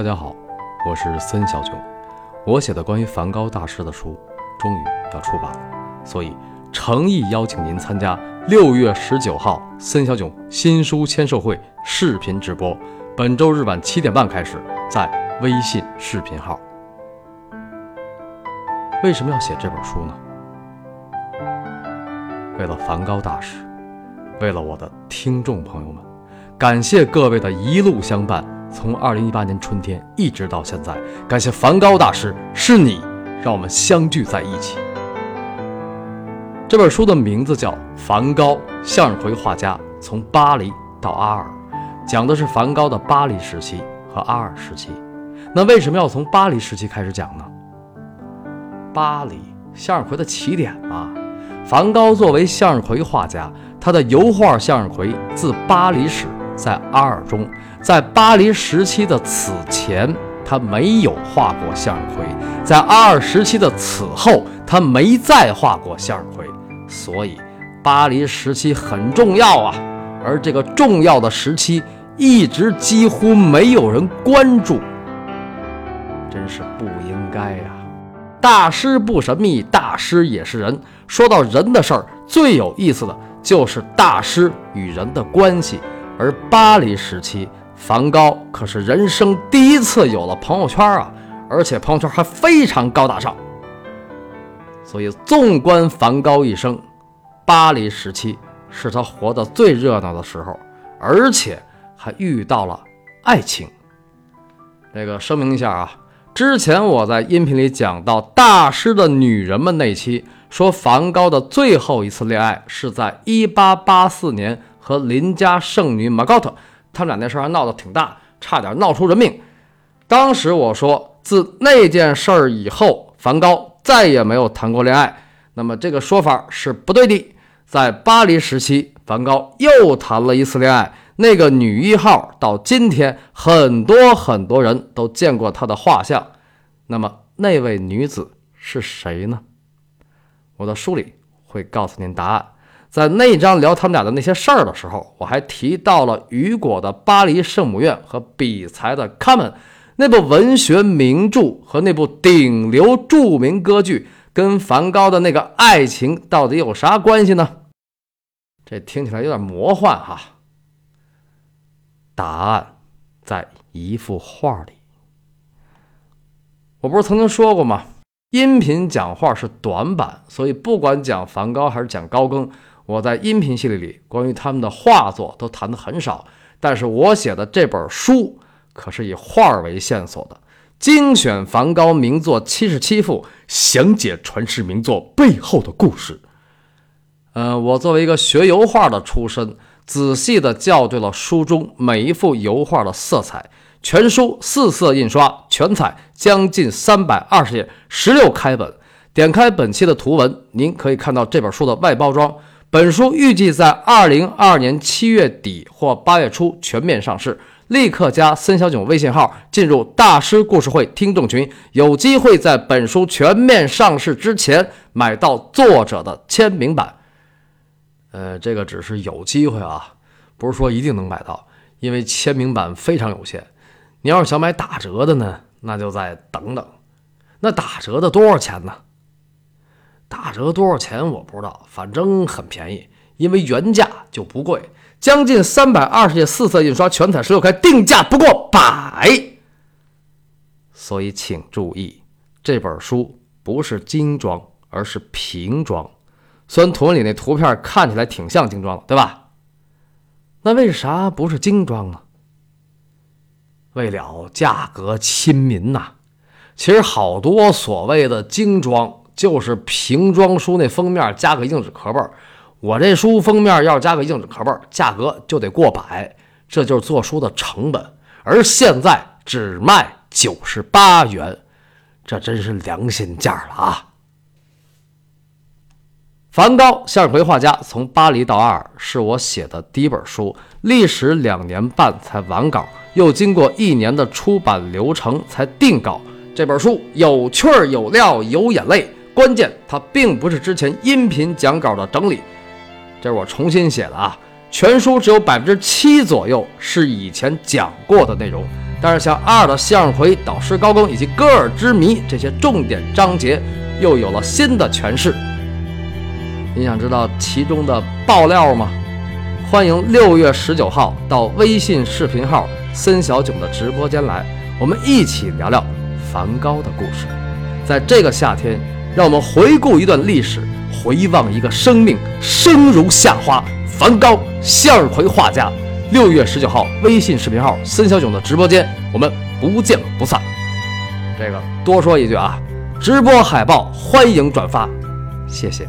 大家好，我是森小囧。我写的关于梵高大师的书终于要出版了，所以诚意邀请您参加六月十九号森小囧新书签售会视频直播，本周日晚七点半开始，在微信视频号。为什么要写这本书呢？为了梵高大师，为了我的听众朋友们，感谢各位的一路相伴。从二零一八年春天一直到现在，感谢梵高大师，是你让我们相聚在一起。这本书的名字叫《梵高：向日葵画家从巴黎到阿尔》，讲的是梵高的巴黎时期和阿尔时期。那为什么要从巴黎时期开始讲呢？巴黎向日葵的起点嘛。梵高作为向日葵画家，他的油画向日葵自巴黎始。在阿尔中，在巴黎时期的此前，他没有画过向日葵；在阿尔时期的此后，他没再画过向日葵。所以，巴黎时期很重要啊。而这个重要的时期，一直几乎没有人关注，真是不应该呀！大师不神秘，大师也是人。说到人的事儿，最有意思的就是大师与人的关系。而巴黎时期，梵高可是人生第一次有了朋友圈啊，而且朋友圈还非常高大上。所以，纵观梵高一生，巴黎时期是他活得最热闹的时候，而且还遇到了爱情。那个声明一下啊，之前我在音频里讲到大师的女人们那期，说梵高的最后一次恋爱是在1884年。和邻家圣女玛高特，他们俩那事儿还闹得挺大，差点闹出人命。当时我说，自那件事儿以后，梵高再也没有谈过恋爱。那么这个说法是不对的。在巴黎时期，梵高又谈了一次恋爱，那个女一号到今天很多很多人都见过她的画像。那么那位女子是谁呢？我的书里会告诉您答案。在那章聊他们俩的那些事儿的时候，我还提到了雨果的《巴黎圣母院》和比才的《卡门》那部文学名著和那部顶流著名歌剧，跟梵高的那个爱情到底有啥关系呢？这听起来有点魔幻哈。答案在一幅画里。我不是曾经说过吗？音频讲话是短板，所以不管讲梵高还是讲高更。我在音频系列里关于他们的画作都谈的很少，但是我写的这本书可是以画为线索的，精选梵高名作七十七幅，详解传世名作背后的故事。呃，我作为一个学油画的出身，仔细的校对了书中每一幅油画的色彩，全书四色印刷全彩，将近三百二十页，十六开本。点开本期的图文，您可以看到这本书的外包装。本书预计在二零二二年七月底或八月初全面上市。立刻加森小囧微信号进入大师故事会听众群，有机会在本书全面上市之前买到作者的签名版。呃，这个只是有机会啊，不是说一定能买到，因为签名版非常有限。你要是想买打折的呢，那就再等等。那打折的多少钱呢？打折多少钱我不知道，反正很便宜，因为原价就不贵，将近三百二十页四色印刷全彩十六开，定价不过百。所以请注意，这本书不是精装，而是平装。虽然图文里那图片看起来挺像精装的，对吧？那为啥不是精装呢？为了价格亲民呐。其实好多所谓的精装。就是平装书那封面加个硬纸壳本我这书封面要是加个硬纸壳本价格就得过百，这就是做书的成本。而现在只卖九十八元，这真是良心价了啊！梵高向日葵画家从巴黎到阿尔是我写的第一本书，历时两年半才完稿，又经过一年的出版流程才定稿。这本书有趣儿、有料、有眼泪。关键它并不是之前音频讲稿的整理，这是我重新写的啊。全书只有百分之七左右是以前讲过的内容，但是像二的向日葵、导师高更以及歌尔之谜这些重点章节又有了新的诠释。你想知道其中的爆料吗？欢迎六月十九号到微信视频号森小囧的直播间来，我们一起聊聊梵高的故事。在这个夏天，让我们回顾一段历史，回望一个生命，生如夏花。梵高，向日葵画家。六月十九号，微信视频号孙小囧的直播间，我们不见不散。这个多说一句啊，直播海报欢迎转发，谢谢。